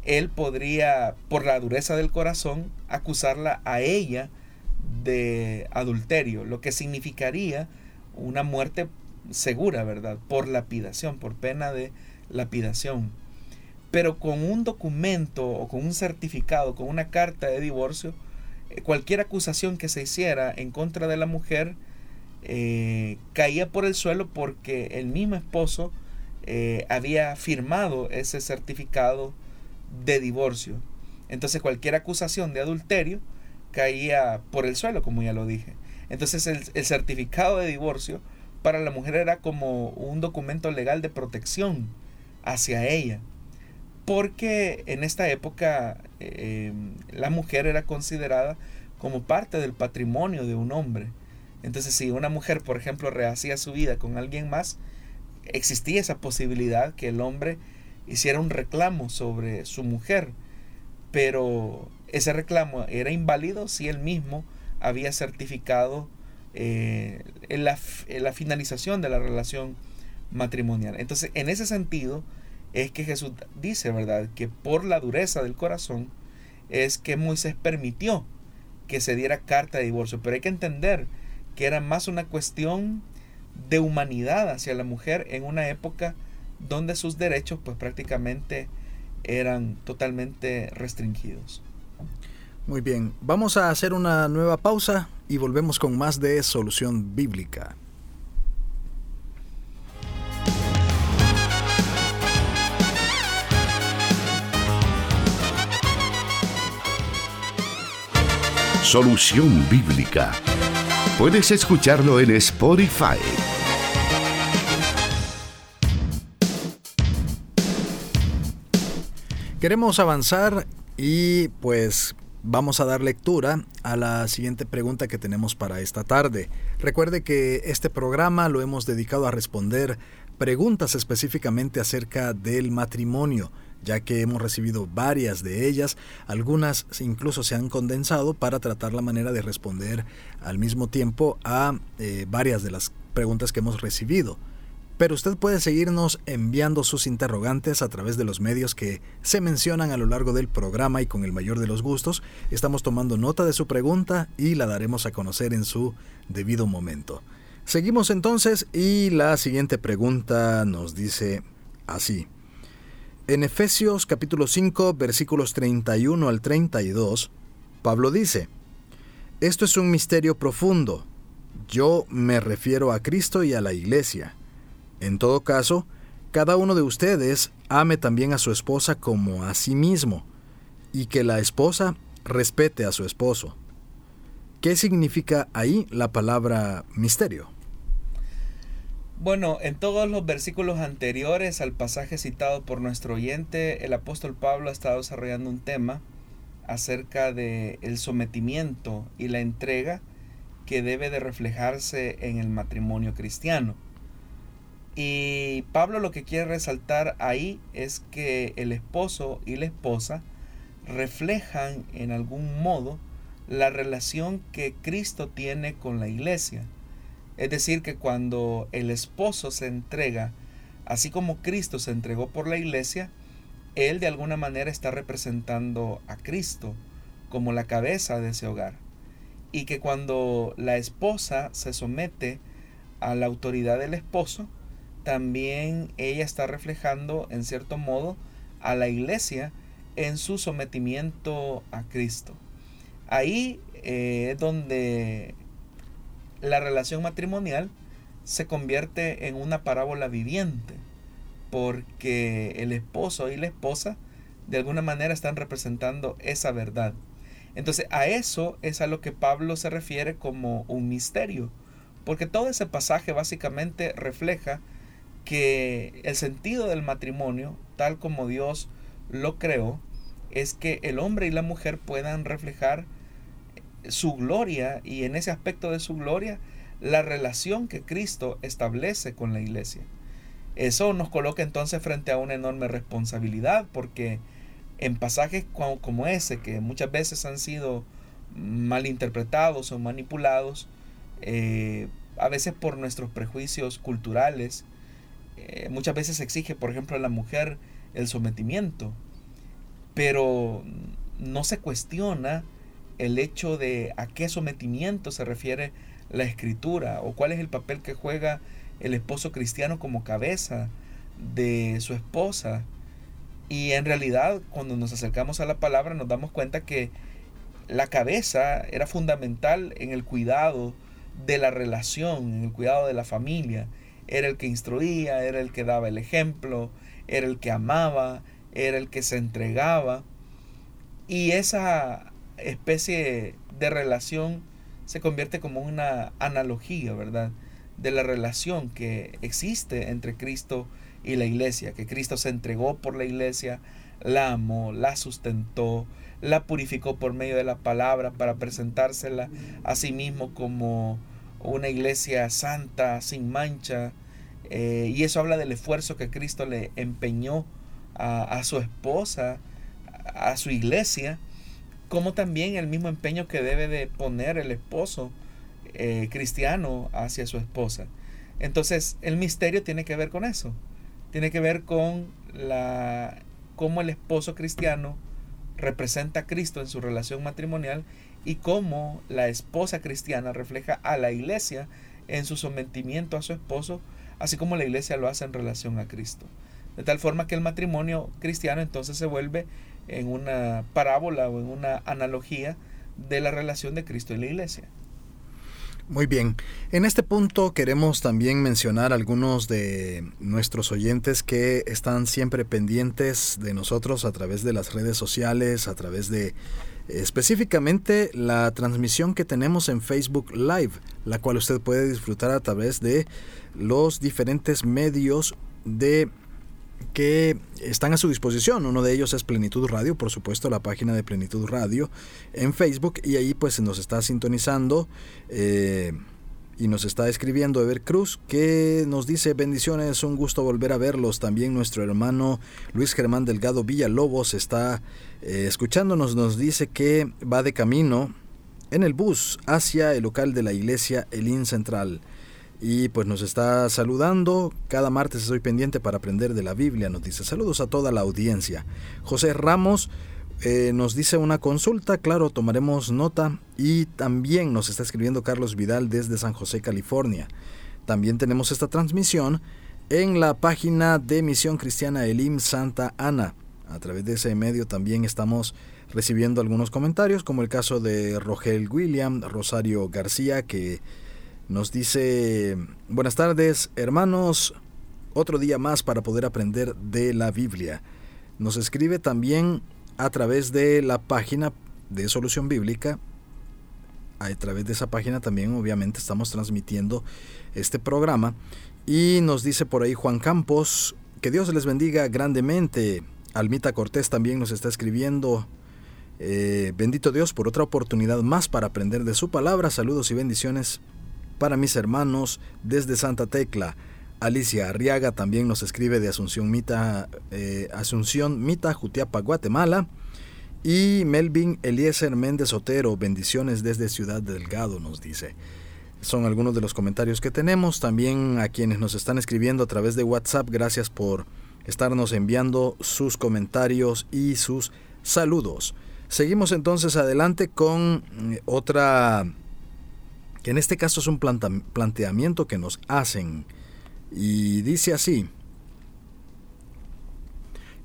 él podría, por la dureza del corazón, acusarla a ella de adulterio, lo que significaría una muerte segura, ¿verdad? Por lapidación, por pena de lapidación. Pero con un documento o con un certificado, con una carta de divorcio, eh, cualquier acusación que se hiciera en contra de la mujer eh, caía por el suelo porque el mismo esposo eh, había firmado ese certificado de divorcio. Entonces cualquier acusación de adulterio caía por el suelo, como ya lo dije. Entonces el, certificado de divorcio para la mujer era como un documento legal de protección hacia ella. Porque en esta época eh, la mujer era considerada como parte del patrimonio de un hombre. Entonces si una mujer, por ejemplo, rehacía su vida con alguien más, existía esa posibilidad que el hombre hiciera un reclamo sobre su mujer. Pero ese reclamo era inválido si él mismo había certificado eh, en, la, la, finalización de la relación matrimonial. Entonces, en ese sentido, es que Jesús dice, ¿verdad?, que por la dureza del corazón es que Moisés permitió que se diera carta de divorcio. Pero hay que entender que era más una cuestión de humanidad hacia la mujer en una época donde sus derechos pues prácticamente eran totalmente restringidos. Muy bien, vamos a hacer una nueva pausa y volvemos con más de Solución Bíblica. Solución Bíblica. Puedes escucharlo en Spotify. Queremos avanzar y pues vamos a dar lectura a la siguiente pregunta que tenemos para esta tarde. Recuerde que este programa lo hemos dedicado a responder preguntas específicamente acerca del matrimonio, ya que hemos recibido varias de ellas, algunas incluso se han condensado para tratar la manera de responder al mismo tiempo a eh, varias de las preguntas que hemos recibido pero usted puede seguirnos enviando sus interrogantes a través de los medios que se mencionan a lo largo del programa y con el mayor de los gustos estamos tomando nota de su pregunta y la daremos a conocer en su debido momento. Seguimos entonces y la siguiente pregunta nos dice así. En Efesios capítulo 5 versículos 31 al 32, Pablo dice, Esto es un misterio profundo. Yo me refiero a Cristo y a la Iglesia en todo caso, cada uno de ustedes ame también a su esposa como a sí mismo, y que la esposa respete a su esposo. ¿Qué significa ahí la palabra misterio? Bueno, en todos los versículos anteriores al pasaje citado por nuestro oyente, el apóstol Pablo ha estado desarrollando un tema acerca de el sometimiento y la entrega que debe de reflejarse en el matrimonio cristiano. Y Pablo lo que quiere resaltar ahí es que el esposo y la esposa reflejan en algún modo la relación que Cristo tiene con la iglesia. Es decir, que cuando el esposo se entrega, así como Cristo se entregó por la iglesia, él de alguna manera está representando a Cristo como la cabeza de ese hogar. Y que cuando la esposa se somete a la autoridad del esposo, también ella está reflejando en cierto modo a la iglesia en su sometimiento a Cristo. Ahí eh, es donde la relación matrimonial se convierte en una parábola viviente, porque el esposo y la esposa de alguna manera están representando esa verdad. Entonces a eso es a lo que Pablo se refiere como un misterio, porque todo ese pasaje básicamente refleja que el sentido del matrimonio, tal como Dios lo creó, es que el hombre y la mujer puedan reflejar su gloria y en ese aspecto de su gloria la relación que Cristo establece con la iglesia. Eso nos coloca entonces frente a una enorme responsabilidad porque en pasajes como, ese, que muchas veces han sido malinterpretados o manipulados, eh, a veces por nuestros prejuicios culturales, eh, muchas veces se exige, por ejemplo, a la mujer el sometimiento, pero no se cuestiona el hecho de a qué sometimiento se refiere la escritura o cuál es el papel que juega el esposo cristiano como cabeza de su esposa. Y en realidad cuando nos acercamos a la palabra nos damos cuenta que la cabeza era fundamental en el cuidado de la relación, en el cuidado de la familia. Era el que instruía, era el que daba el ejemplo, era el que amaba, era el que se entregaba. Y esa especie de relación se convierte como una analogía, ¿verdad? De la relación que existe entre Cristo y la iglesia, que Cristo se entregó por la iglesia, la amó, la sustentó, la purificó por medio de la palabra para presentársela a sí mismo como una iglesia santa, sin mancha. Eh, y eso habla del esfuerzo que Cristo le empeñó a, su esposa, a su iglesia, como también el mismo empeño que debe de poner el esposo eh, cristiano hacia su esposa. Entonces, el misterio tiene que ver con eso. Tiene que ver con la cómo el esposo cristiano representa a Cristo en su relación matrimonial y cómo la esposa cristiana refleja a la iglesia en su sometimiento a su esposo, así como la iglesia lo hace en relación a Cristo. De tal forma que el matrimonio cristiano entonces se vuelve en una parábola o en una analogía de la relación de Cristo y la iglesia. Muy bien. En este punto queremos también mencionar algunos de nuestros oyentes que están siempre pendientes de nosotros a través de las redes sociales, a través de específicamente la transmisión que tenemos en Facebook Live, la cual usted puede disfrutar a través de los diferentes medios de que están a su disposición. Uno de ellos es Plenitud Radio, por supuesto, la página de Plenitud Radio en Facebook y ahí pues nos está sintonizando eh, y nos está escribiendo Ever Cruz que nos dice bendiciones, un gusto volver a verlos. También nuestro hermano Luis Germán Delgado Villalobos está eh, escuchándonos, nos dice que va de camino en el bus hacia el local de la iglesia Elín Central y pues nos está saludando. Cada martes estoy pendiente para aprender de la Biblia, nos dice. Saludos a toda la audiencia. José Ramos eh, nos dice una consulta, claro, tomaremos nota. Y también nos está escribiendo Carlos Vidal desde San José, California. También tenemos esta transmisión en la página de Misión Cristiana Elim Santa Ana. A través de ese medio también estamos recibiendo algunos comentarios, como el caso de Rogel William, Rosario García, que nos dice, buenas tardes hermanos, otro día más para poder aprender de la Biblia. Nos escribe también a través de la página de Solución Bíblica. A través de esa página también obviamente estamos transmitiendo este programa. Y nos dice por ahí Juan Campos, que Dios les bendiga grandemente. Almita Cortés también nos está escribiendo. Eh, bendito Dios por otra oportunidad más para aprender de su palabra. Saludos y bendiciones para mis hermanos desde Santa Tecla. Alicia Arriaga también nos escribe de Asunción Mita, eh, Asunción Mita, Jutiapa, Guatemala. Y Melvin Eliezer Méndez Otero, bendiciones desde Ciudad Delgado, nos dice. Son algunos de los comentarios que tenemos. También a quienes nos están escribiendo a través de WhatsApp, gracias por estarnos enviando sus comentarios y sus saludos. Seguimos entonces adelante con eh, otra que en este caso es un planteamiento que nos hacen. Y dice así,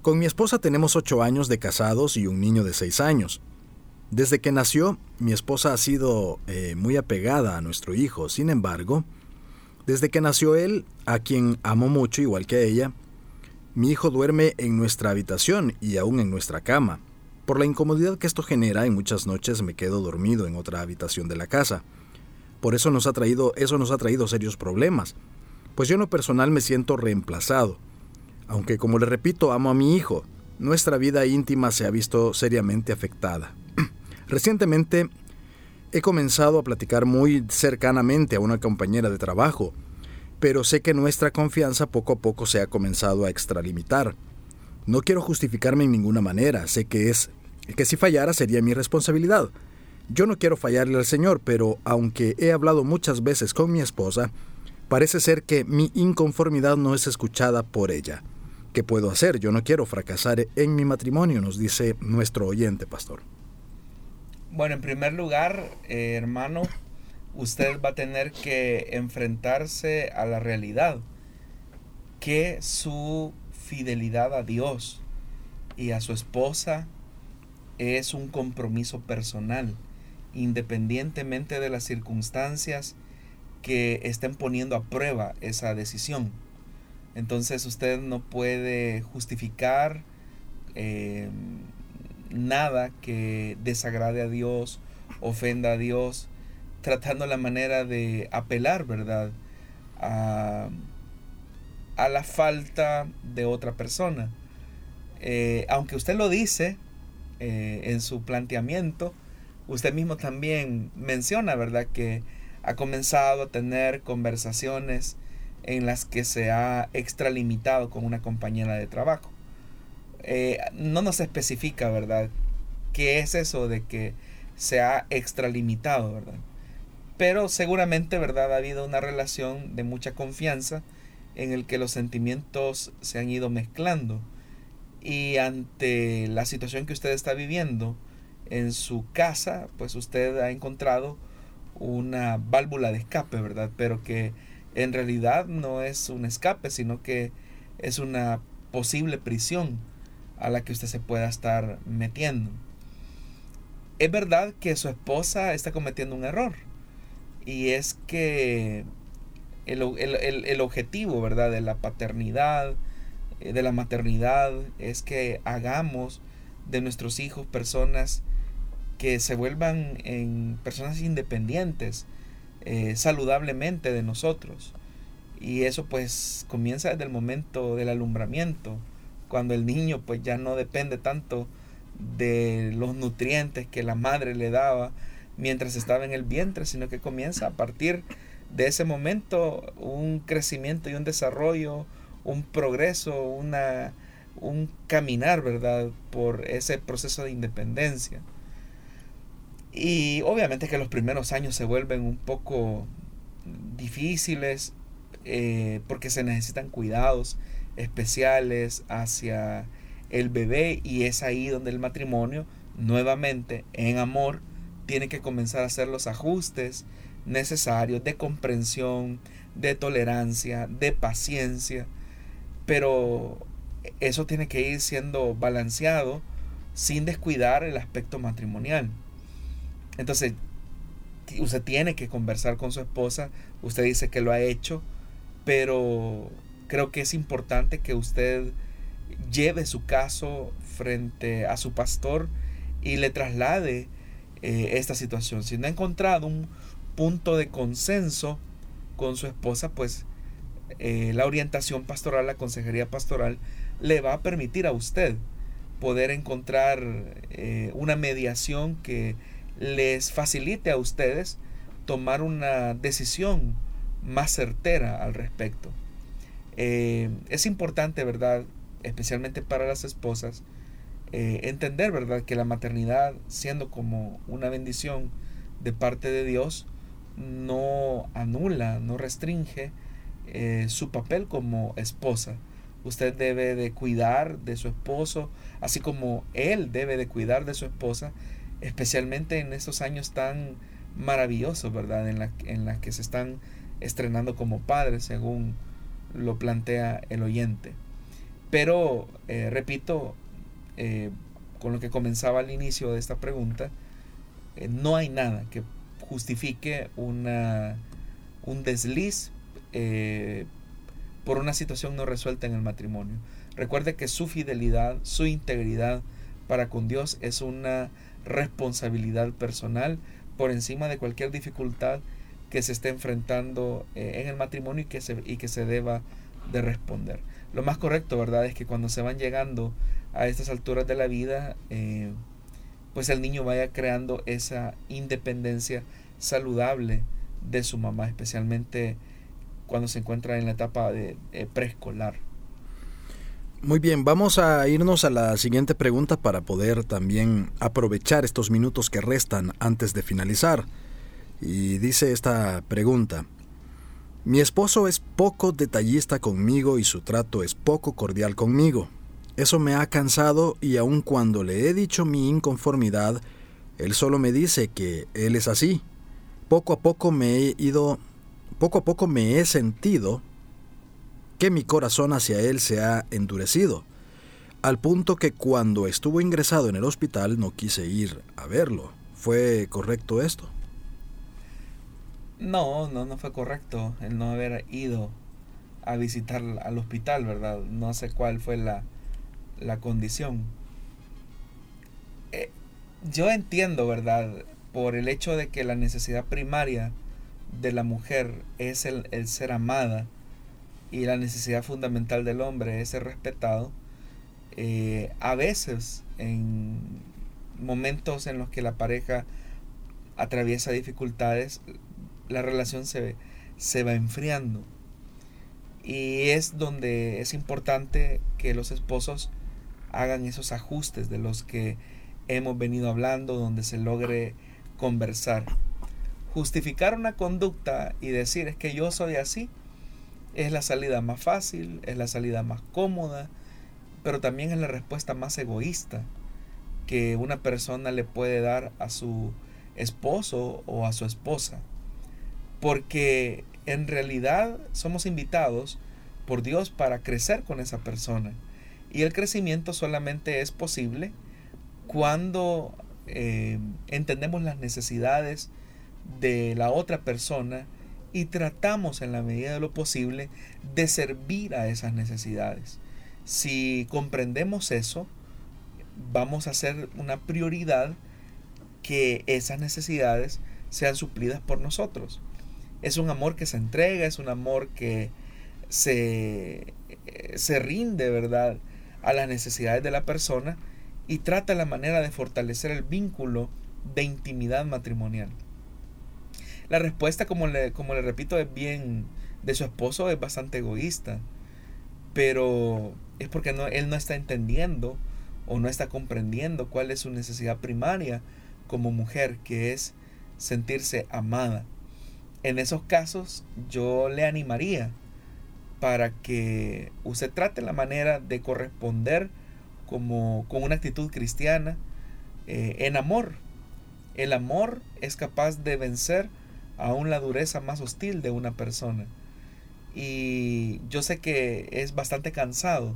con mi esposa tenemos ocho años de casados y un niño de seis años. Desde que nació, mi esposa ha sido eh, muy apegada a nuestro hijo. Sin embargo, desde que nació él, a quien amo mucho igual que a ella, mi hijo duerme en nuestra habitación y aún en nuestra cama. Por la incomodidad que esto genera, en muchas noches me quedo dormido en otra habitación de la casa. Por eso nos ha traído, eso nos ha traído serios problemas. Pues yo en lo personal me siento reemplazado. Aunque como le repito, amo a mi hijo, nuestra vida íntima se ha visto seriamente afectada. Recientemente he comenzado a platicar muy cercanamente a una compañera de trabajo, pero sé que nuestra confianza poco a poco se ha comenzado a extralimitar. No quiero justificarme en ninguna manera, sé que es que si fallara sería mi responsabilidad. Yo no quiero fallarle al Señor, pero aunque he hablado muchas veces con mi esposa, parece ser que mi inconformidad no es escuchada por ella. ¿Qué puedo hacer? Yo no quiero fracasar en mi matrimonio, nos dice nuestro oyente, pastor. Bueno, en primer lugar, eh, hermano, usted va a tener que enfrentarse a la realidad que su fidelidad a Dios y a su esposa es un compromiso personal, independientemente de las circunstancias que estén poniendo a prueba esa decisión. Entonces usted no puede justificar eh, nada que desagrade a Dios, ofenda a Dios, tratando la manera de apelar, ¿verdad? A, la falta de otra persona. Eh, aunque usted lo dice eh, en su planteamiento, usted mismo también menciona, ¿verdad? Que ha comenzado a tener conversaciones en las que se ha extralimitado con una compañera de trabajo. Eh, no nos especifica, ¿verdad? ¿Qué es eso de que se ha extralimitado, ¿verdad? Pero seguramente, ¿verdad? Ha habido una relación de mucha confianza en el que los sentimientos se han ido mezclando. Y ante la situación que usted está viviendo en su casa, pues usted ha encontrado una válvula de escape, ¿verdad? Pero que en realidad no es un escape, sino que es una posible prisión a la que usted se pueda estar metiendo. Es verdad que su esposa está cometiendo un error. Y es que el, objetivo, ¿verdad? De la paternidad, eh, de la maternidad, es que hagamos de nuestros hijos personas que se vuelvan en personas independientes, eh, saludablemente de nosotros. Y eso pues comienza desde el momento del alumbramiento cuando el niño pues ya no depende tanto de los nutrientes que la madre le daba mientras estaba en el vientre, sino que comienza a partir de ese momento un crecimiento y un desarrollo, un progreso, una, un caminar, ¿verdad? Por ese proceso de independencia. Y obviamente que los primeros años se vuelven un poco difíciles eh, porque se necesitan cuidados, especiales hacia el bebé y es ahí donde el matrimonio nuevamente en amor tiene que comenzar a hacer los ajustes necesarios de comprensión, de tolerancia, de paciencia, pero eso tiene que ir siendo balanceado sin descuidar el aspecto matrimonial. Entonces, usted tiene que conversar con su esposa, usted dice que lo ha hecho, pero creo que es importante que usted lleve su caso frente a su pastor y le traslade eh, esta situación. Si no ha encontrado un punto de consenso con su esposa, pues eh, la orientación pastoral, la consejería pastoral, le va a permitir a usted poder encontrar eh, una mediación que les facilite a ustedes tomar una decisión más certera al respecto. Es importante, ¿verdad? Especialmente para las esposas, eh, entender, ¿verdad? Que la maternidad, siendo como una bendición de parte de Dios, no anula, no restringe eh, su papel como esposa. Usted debe de cuidar de su esposo, así como él debe de cuidar de su esposa, especialmente en estos años tan maravillosos, ¿verdad? En la, en que se están estrenando como padres, según lo plantea el oyente. Pero, eh, repito, eh, con lo que comenzaba al inicio de esta pregunta, eh, no hay nada que justifique una, un desliz por una situación no resuelta en el matrimonio. Recuerde que su fidelidad, su integridad para con Dios es una responsabilidad personal por encima de cualquier dificultad que se esté enfrentando eh, en el matrimonio y que, se, y que se deba de responder. Lo más correcto, ¿verdad? Es que cuando se van llegando a estas alturas de la vida, eh, pues el niño vaya creando esa independencia saludable de su mamá, especialmente cuando se encuentra en la etapa de preescolar. Muy bien, vamos a irnos a la siguiente pregunta para poder también aprovechar estos minutos que restan antes de finalizar. Y dice esta pregunta, mi esposo es poco detallista conmigo y su trato es poco cordial conmigo. Eso me ha cansado y aun cuando le he dicho mi inconformidad, él solo me dice que él es así. Poco a poco me he ido, poco a poco me he sentido que mi corazón hacia él se ha endurecido, al punto que cuando estuvo ingresado en el hospital no quise ir a verlo. ¿Fue correcto esto? No, no, no fue correcto el no haber ido a visitar al hospital, ¿verdad? No sé cuál fue la, la condición. Eh, yo entiendo, ¿verdad? Por el hecho de que la necesidad primaria de la mujer es el, el ser amada, y la necesidad fundamental del hombre es ser respetado, eh, a veces en momentos en los que la pareja atraviesa dificultades, la relación se, se va enfriando. Y es donde es importante que los esposos hagan esos ajustes de los que hemos venido hablando, donde se logre conversar. Justificar una conducta y decir es que yo soy así, es la salida más fácil, es la salida más cómoda, pero también es la respuesta más egoísta que una persona le puede dar a su esposo o a su esposa. Porque en realidad somos invitados por Dios para crecer con esa persona. Y el crecimiento solamente es posible cuando eh, entendemos las necesidades de la otra persona y tratamos en la medida de lo posible de servir a esas necesidades. Si comprendemos eso, vamos a hacer una prioridad que esas necesidades sean suplidas por nosotros. Es un amor que se entrega, es un amor que se, se rinde, ¿verdad?, a las necesidades de la persona y trata la manera de fortalecer el vínculo de intimidad matrimonial. La respuesta, como le, como le repito, es bien de su esposo, es bastante egoísta. Pero es porque no, él no está entendiendo o no está comprendiendo cuál es su necesidad primaria como mujer, que es sentirse amada. En esos casos yo le animaría para que usted trate la manera de corresponder como, con una actitud cristiana eh, en amor. El amor es capaz de vencer aún la dureza más hostil de una persona. Y yo sé que es bastante cansado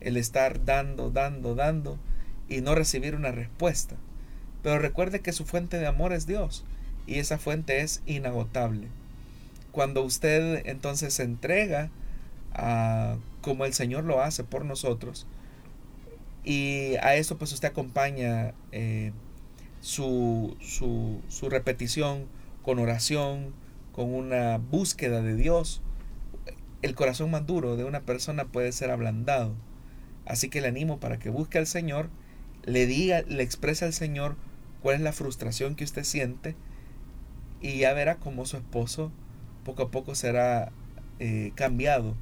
el estar dando, dando, dando y no recibir una respuesta. Pero recuerde que su fuente de amor es Dios y esa fuente es inagotable. Cuando usted entonces se entrega como el Señor lo hace por nosotros. Y a eso pues usted acompaña eh, su, su, su repetición con oración, con una búsqueda de Dios, el corazón más duro de una persona puede ser ablandado. Así que le animo para que busque al Señor, le diga, le exprese al Señor cuál es la frustración que usted siente y ya verá cómo su esposo poco a poco será eh, cambiado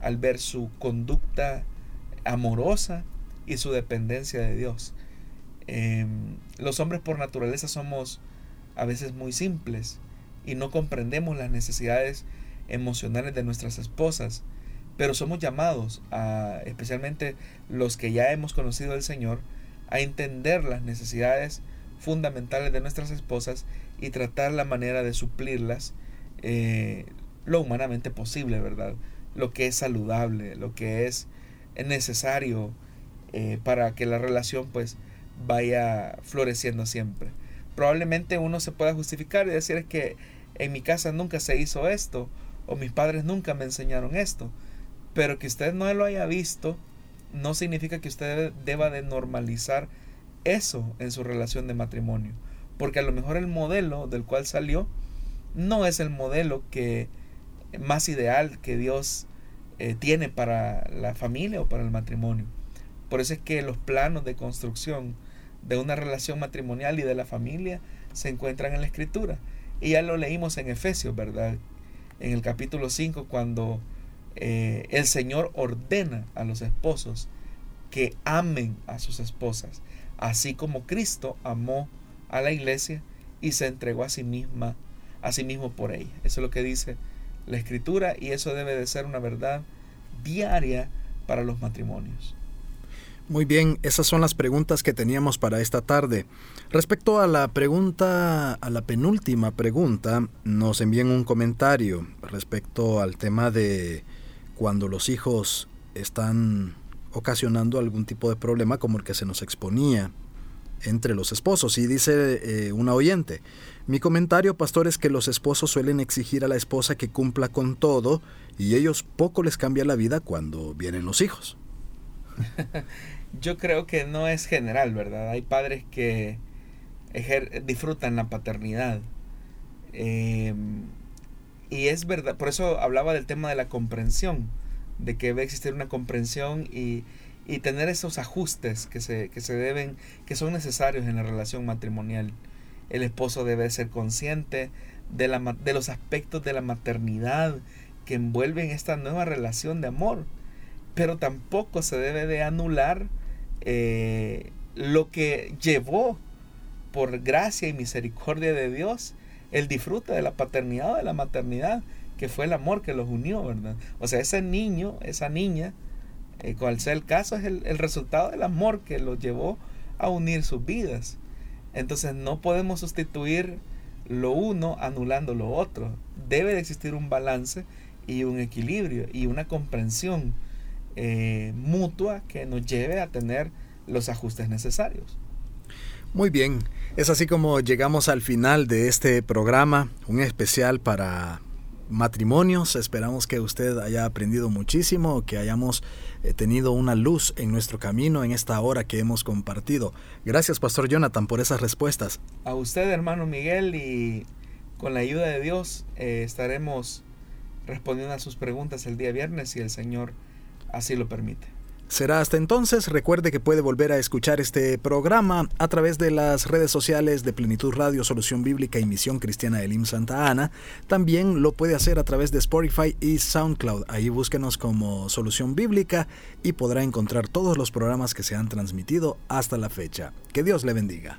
al ver su conducta amorosa y su dependencia de Dios. Em, los hombres por naturaleza somos a veces muy simples y no comprendemos las necesidades emocionales de nuestras esposas, pero somos llamados especialmente los que ya hemos conocido al Señor, a entender las necesidades fundamentales de nuestras esposas y tratar la manera de suplirlas eh, lo humanamente posible, ¿verdad? Lo que es saludable, lo que es necesario eh, para que la relación pues vaya floreciendo siempre probablemente uno se pueda justificar y decir que en mi casa nunca se hizo esto o mis padres nunca me enseñaron esto. Pero que usted no lo haya visto no significa que usted deba de normalizar eso en su relación de matrimonio. Porque a lo mejor el modelo del cual salió no es el modelo que más ideal que Dios eh, tiene para la familia o para el matrimonio. Por eso es que los planos de construcción de una relación matrimonial y de la familia se encuentran en la escritura. Y ya lo leímos en Efesios, ¿verdad? En el capítulo 5, cuando eh, el Señor ordena a los esposos que amen a sus esposas, así como Cristo amó a la iglesia y se entregó a sí misma, a sí mismo por ella. Eso es lo que dice la escritura y eso debe de ser una verdad diaria para los matrimonios. Muy bien, esas son las preguntas que teníamos para esta tarde. Respecto a la pregunta, a la penúltima pregunta, nos envían un comentario respecto al tema de cuando los hijos están ocasionando algún tipo de problema como el que se nos exponía entre los esposos. Y dice eh, una oyente, mi comentario, pastor, es que los esposos suelen exigir a la esposa que cumpla con todo y ellos poco les cambia la vida cuando vienen los hijos. Yo creo que no es general, ¿verdad? Hay padres que disfrutan la paternidad. Em, y es verdad, por eso hablaba del tema de la comprensión, de que debe existir una comprensión y, y tener esos ajustes que se, que se deben, que son necesarios en la relación matrimonial. El esposo debe ser consciente de, la, de los aspectos de la maternidad que envuelven esta nueva relación de amor pero tampoco se debe de anular eh, lo que llevó por gracia y misericordia de Dios el disfrute de la paternidad o de la maternidad, que fue el amor que los unió, ¿verdad? O sea, ese niño, esa niña, eh, cual sea el caso, es el, el resultado del amor que los llevó a unir sus vidas. Entonces no podemos sustituir lo uno anulando lo otro. Debe de existir un balance y un equilibrio y una comprensión eh, mutua que nos lleve a tener los ajustes necesarios. Muy bien, es así como llegamos al final de este programa, un especial para matrimonios. Esperamos que usted haya aprendido muchísimo, que hayamos eh, tenido una luz en nuestro camino en esta hora que hemos compartido. Gracias, Pastor Jonathan, por esas respuestas. A usted, hermano Miguel, y con la ayuda de Dios eh, estaremos respondiendo a sus preguntas el día viernes y el Señor así lo permite. Será hasta entonces. Recuerde que puede volver a escuchar este programa a través de las redes sociales de Plenitud Radio, Solución Bíblica y Misión Cristiana de Lim Santa Ana. También lo puede hacer a través de Spotify y SoundCloud. Ahí búsquenos como Solución Bíblica y podrá encontrar todos los programas que se han transmitido hasta la fecha. Que Dios le bendiga.